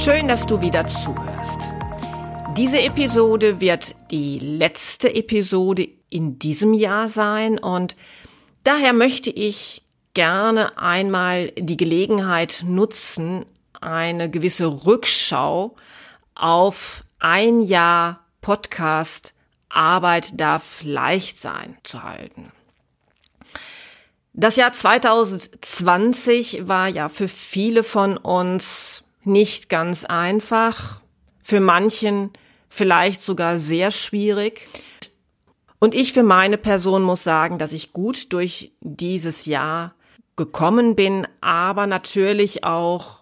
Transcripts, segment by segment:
Schön, dass du wieder zuhörst. Diese Episode wird die letzte Episode in diesem Jahr sein und daher möchte ich gerne einmal die Gelegenheit nutzen, eine gewisse Rückschau auf ein Jahr Podcast Arbeit darf leicht sein zu halten. Das Jahr 2020 war ja für viele von uns nicht ganz einfach, für manchen vielleicht sogar sehr schwierig. Und ich für meine Person muss sagen, dass ich gut durch dieses Jahr gekommen bin, aber natürlich auch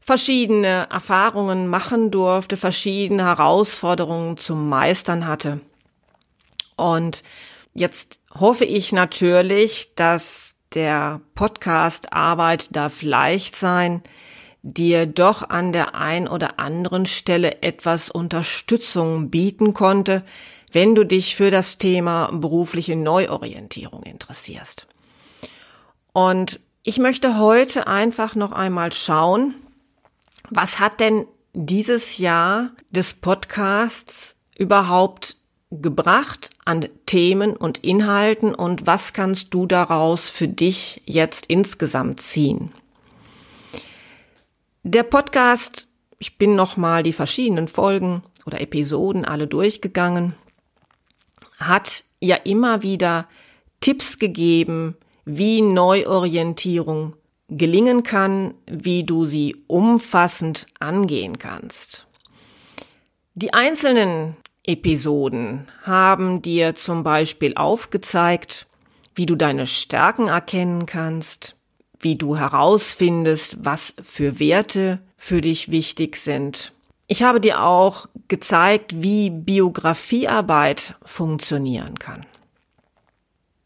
verschiedene Erfahrungen machen durfte, verschiedene Herausforderungen zu meistern hatte. Und jetzt hoffe ich natürlich, dass der Podcast Arbeit darf leicht sein, dir doch an der ein oder anderen Stelle etwas Unterstützung bieten konnte, wenn du dich für das Thema berufliche Neuorientierung interessierst. Und ich möchte heute einfach noch einmal schauen, was hat denn dieses Jahr des Podcasts überhaupt gebracht an Themen und Inhalten und was kannst du daraus für dich jetzt insgesamt ziehen? Der Podcast, ich bin nochmal die verschiedenen Folgen oder Episoden alle durchgegangen, hat ja immer wieder Tipps gegeben, wie Neuorientierung gelingen kann, wie du sie umfassend angehen kannst. Die einzelnen Episoden haben dir zum Beispiel aufgezeigt, wie du deine Stärken erkennen kannst, wie du herausfindest, was für Werte für dich wichtig sind. Ich habe dir auch gezeigt, wie Biografiearbeit funktionieren kann.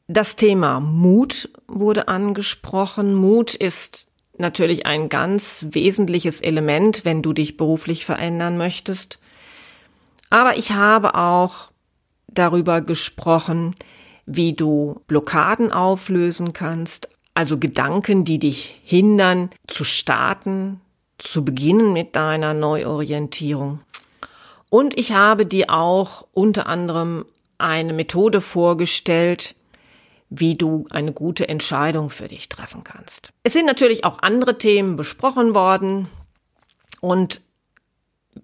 Das Thema Mut wurde angesprochen. Mut ist natürlich ein ganz wesentliches Element, wenn du dich beruflich verändern möchtest. Aber ich habe auch darüber gesprochen, wie du Blockaden auflösen kannst, also Gedanken, die dich hindern, zu starten, zu beginnen mit deiner Neuorientierung. Und ich habe dir auch unter anderem eine Methode vorgestellt, wie du eine gute Entscheidung für dich treffen kannst. Es sind natürlich auch andere Themen besprochen worden und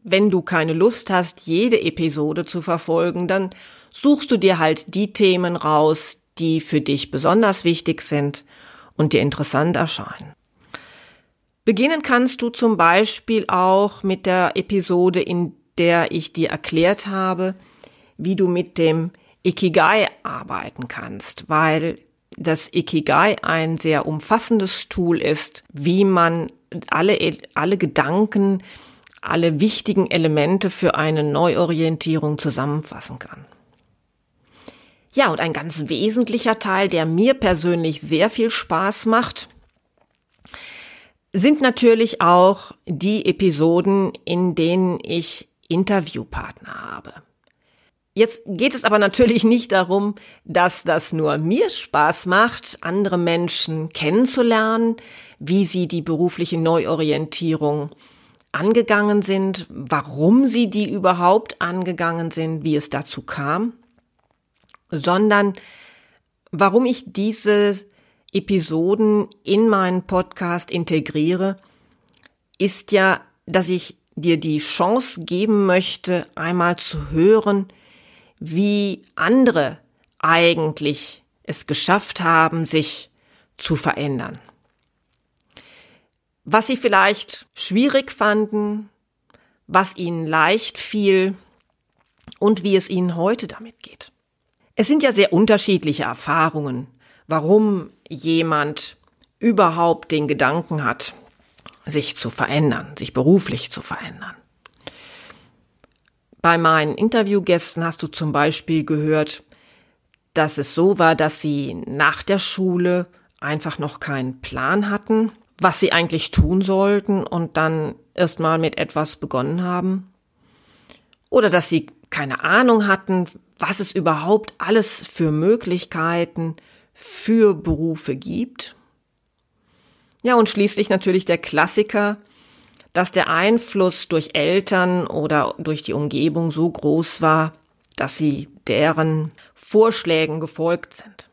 wenn du keine Lust hast, jede Episode zu verfolgen, dann suchst du dir halt die Themen raus, die für dich besonders wichtig sind und dir interessant erscheinen. Beginnen kannst du zum Beispiel auch mit der Episode, in der ich dir erklärt habe, wie du mit dem Ikigai arbeiten kannst, weil das Ikigai ein sehr umfassendes Tool ist, wie man alle, alle Gedanken, alle wichtigen Elemente für eine Neuorientierung zusammenfassen kann. Ja, und ein ganz wesentlicher Teil, der mir persönlich sehr viel Spaß macht, sind natürlich auch die Episoden, in denen ich Interviewpartner habe. Jetzt geht es aber natürlich nicht darum, dass das nur mir Spaß macht, andere Menschen kennenzulernen, wie sie die berufliche Neuorientierung angegangen sind, warum sie die überhaupt angegangen sind, wie es dazu kam, sondern warum ich diese Episoden in meinen Podcast integriere, ist ja, dass ich dir die Chance geben möchte, einmal zu hören, wie andere eigentlich es geschafft haben, sich zu verändern. Was sie vielleicht schwierig fanden, was ihnen leicht fiel und wie es ihnen heute damit geht. Es sind ja sehr unterschiedliche Erfahrungen, warum jemand überhaupt den Gedanken hat, sich zu verändern, sich beruflich zu verändern. Bei meinen Interviewgästen hast du zum Beispiel gehört, dass es so war, dass sie nach der Schule einfach noch keinen Plan hatten, was sie eigentlich tun sollten und dann erst mal mit etwas begonnen haben. Oder dass sie keine Ahnung hatten, was es überhaupt alles für Möglichkeiten für Berufe gibt. Ja, und schließlich natürlich der Klassiker, dass der Einfluss durch Eltern oder durch die Umgebung so groß war, dass sie deren Vorschlägen gefolgt sind.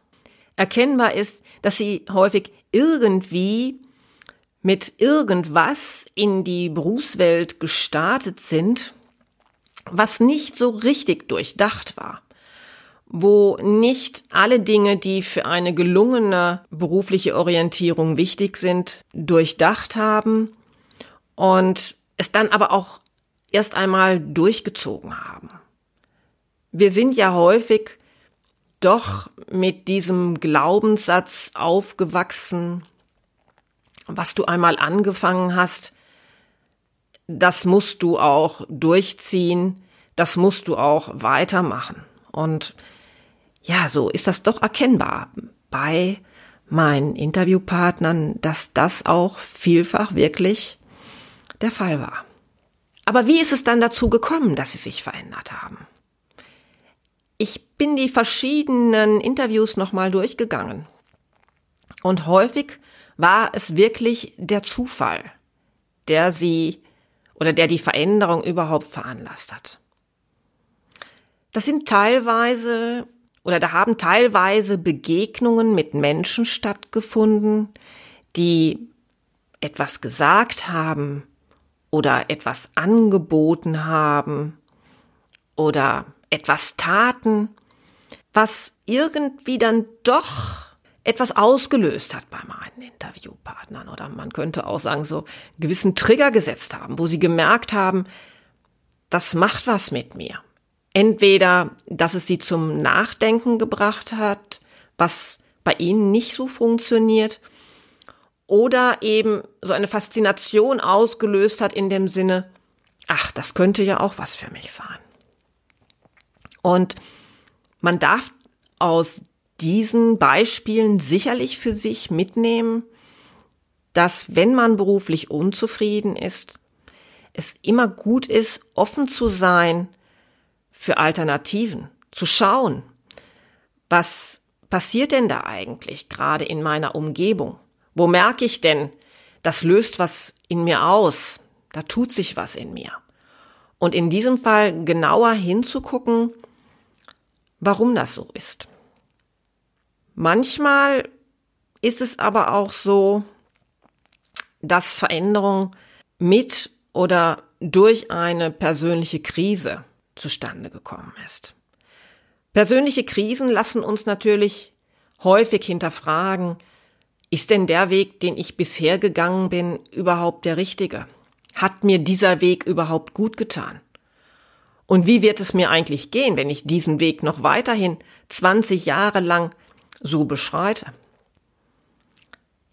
Erkennbar ist, dass sie häufig irgendwie mit irgendwas in die Berufswelt gestartet sind, was nicht so richtig durchdacht war, wo nicht alle Dinge, die für eine gelungene berufliche Orientierung wichtig sind, durchdacht haben und es dann aber auch erst einmal durchgezogen haben. Wir sind ja häufig doch mit diesem Glaubenssatz aufgewachsen, was du einmal angefangen hast, das musst du auch durchziehen, das musst du auch weitermachen. Und ja, so ist das doch erkennbar bei meinen Interviewpartnern, dass das auch vielfach wirklich der Fall war. Aber wie ist es dann dazu gekommen, dass sie sich verändert haben? Ich bin die verschiedenen Interviews nochmal durchgegangen. Und häufig war es wirklich der Zufall, der sie oder der die Veränderung überhaupt veranlasst hat. Das sind teilweise oder da haben teilweise Begegnungen mit Menschen stattgefunden, die etwas gesagt haben oder etwas angeboten haben oder etwas taten, was irgendwie dann doch etwas ausgelöst hat bei meinen Interviewpartnern oder man könnte auch sagen, so gewissen Trigger gesetzt haben, wo sie gemerkt haben, das macht was mit mir. Entweder, dass es sie zum Nachdenken gebracht hat, was bei ihnen nicht so funktioniert, oder eben so eine Faszination ausgelöst hat in dem Sinne, ach, das könnte ja auch was für mich sein. Und man darf aus diesen Beispielen sicherlich für sich mitnehmen, dass wenn man beruflich unzufrieden ist, es immer gut ist, offen zu sein für Alternativen, zu schauen, was passiert denn da eigentlich gerade in meiner Umgebung? Wo merke ich denn, das löst was in mir aus, da tut sich was in mir. Und in diesem Fall genauer hinzugucken, warum das so ist. Manchmal ist es aber auch so, dass Veränderung mit oder durch eine persönliche Krise zustande gekommen ist. Persönliche Krisen lassen uns natürlich häufig hinterfragen, ist denn der Weg, den ich bisher gegangen bin, überhaupt der richtige? Hat mir dieser Weg überhaupt gut getan? Und wie wird es mir eigentlich gehen, wenn ich diesen Weg noch weiterhin 20 Jahre lang so beschreite?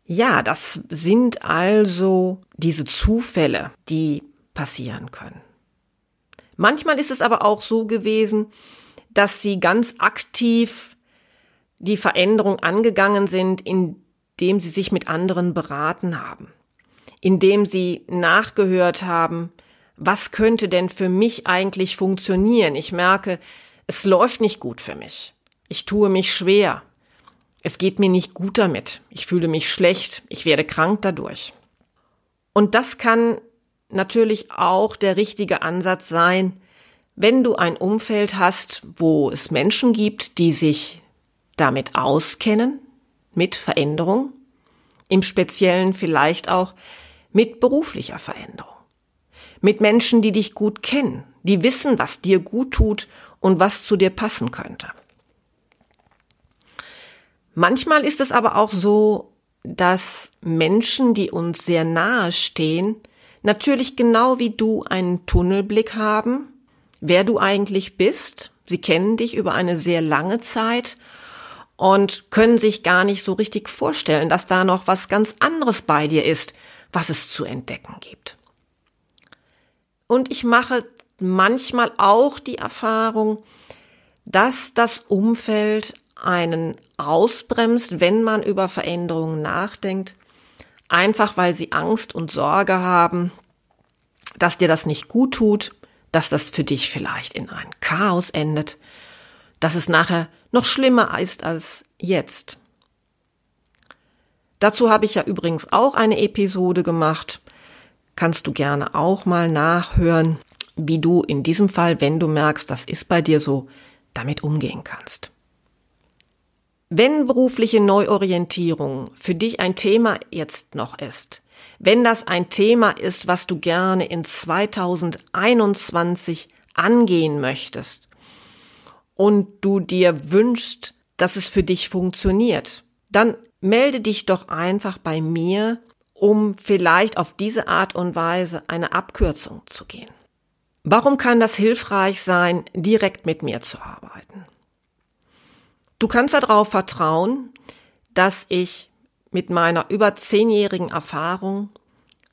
Ja, das sind also diese Zufälle, die passieren können. Manchmal ist es aber auch so gewesen, dass sie ganz aktiv die Veränderung angegangen sind, indem sie sich mit anderen beraten haben, indem sie nachgehört haben, was könnte denn für mich eigentlich funktionieren? Ich merke, es läuft nicht gut für mich. Ich tue mich schwer. Es geht mir nicht gut damit. Ich fühle mich schlecht. Ich werde krank dadurch. Und das kann natürlich auch der richtige Ansatz sein, wenn du ein Umfeld hast, wo es Menschen gibt, die sich damit auskennen, mit Veränderung, im Speziellen vielleicht auch mit beruflicher Veränderung mit Menschen, die dich gut kennen, die wissen, was dir gut tut und was zu dir passen könnte. Manchmal ist es aber auch so, dass Menschen, die uns sehr nahe stehen, natürlich genau wie du einen Tunnelblick haben, wer du eigentlich bist, Sie kennen dich über eine sehr lange Zeit und können sich gar nicht so richtig vorstellen, dass da noch was ganz anderes bei dir ist, was es zu entdecken gibt. Und ich mache manchmal auch die Erfahrung, dass das Umfeld einen ausbremst, wenn man über Veränderungen nachdenkt, einfach weil sie Angst und Sorge haben, dass dir das nicht gut tut, dass das für dich vielleicht in ein Chaos endet, dass es nachher noch schlimmer ist als jetzt. Dazu habe ich ja übrigens auch eine Episode gemacht. Kannst du gerne auch mal nachhören, wie du in diesem Fall, wenn du merkst, das ist bei dir so, damit umgehen kannst. Wenn berufliche Neuorientierung für dich ein Thema jetzt noch ist, wenn das ein Thema ist, was du gerne in 2021 angehen möchtest und du dir wünschst, dass es für dich funktioniert, dann melde dich doch einfach bei mir, um vielleicht auf diese Art und Weise eine Abkürzung zu gehen. Warum kann das hilfreich sein, direkt mit mir zu arbeiten? Du kannst darauf vertrauen, dass ich mit meiner über zehnjährigen Erfahrung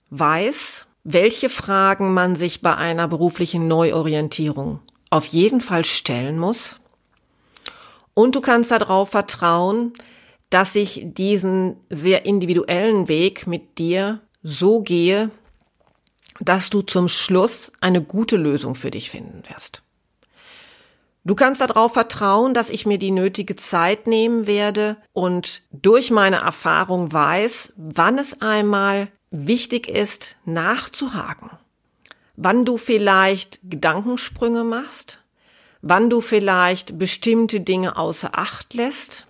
weiß, welche Fragen man sich bei einer beruflichen Neuorientierung auf jeden Fall stellen muss. Und du kannst darauf vertrauen, dass ich diesen sehr individuellen Weg mit dir so gehe, dass du zum Schluss eine gute Lösung für dich finden wirst. Du kannst darauf vertrauen, dass ich mir die nötige Zeit nehmen werde und durch meine Erfahrung weiß, wann es einmal wichtig ist, nachzuhaken. Wann du vielleicht Gedankensprünge machst, wann du vielleicht bestimmte Dinge außer Acht lässt.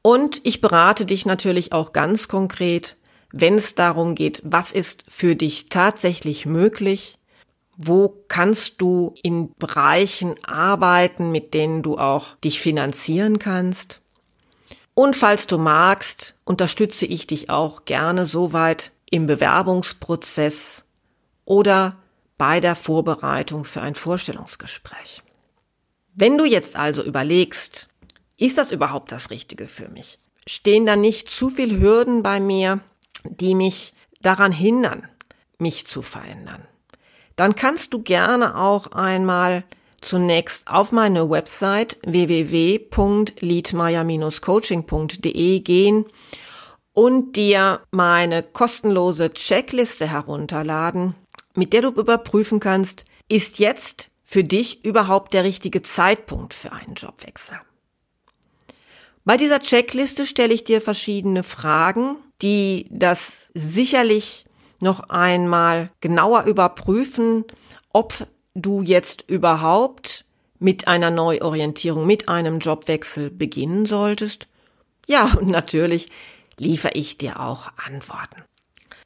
Und ich berate dich natürlich auch ganz konkret, wenn es darum geht, was ist für dich tatsächlich möglich, wo kannst du in Bereichen arbeiten, mit denen du auch dich finanzieren kannst? Und falls du magst, unterstütze ich dich auch gerne soweit im Bewerbungsprozess oder bei der Vorbereitung für ein Vorstellungsgespräch. Wenn du jetzt also überlegst, ist das überhaupt das Richtige für mich? Stehen da nicht zu viel Hürden bei mir, die mich daran hindern, mich zu verändern? Dann kannst du gerne auch einmal zunächst auf meine Website www.liedmeier-coaching.de gehen und dir meine kostenlose Checkliste herunterladen, mit der du überprüfen kannst, ist jetzt für dich überhaupt der richtige Zeitpunkt für einen Jobwechsel. Bei dieser Checkliste stelle ich dir verschiedene Fragen, die das sicherlich noch einmal genauer überprüfen, ob du jetzt überhaupt mit einer Neuorientierung, mit einem Jobwechsel beginnen solltest. Ja, und natürlich liefere ich dir auch Antworten.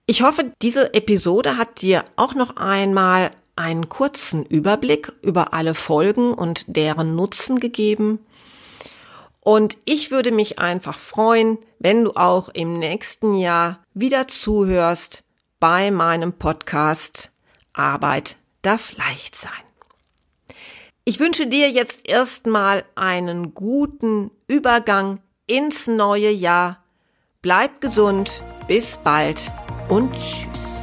Ich hoffe, diese Episode hat dir auch noch einmal einen kurzen Überblick über alle Folgen und deren Nutzen gegeben. Und ich würde mich einfach freuen, wenn du auch im nächsten Jahr wieder zuhörst, bei meinem Podcast Arbeit darf leicht sein. Ich wünsche dir jetzt erstmal einen guten Übergang ins neue Jahr. Bleib gesund, bis bald und tschüss.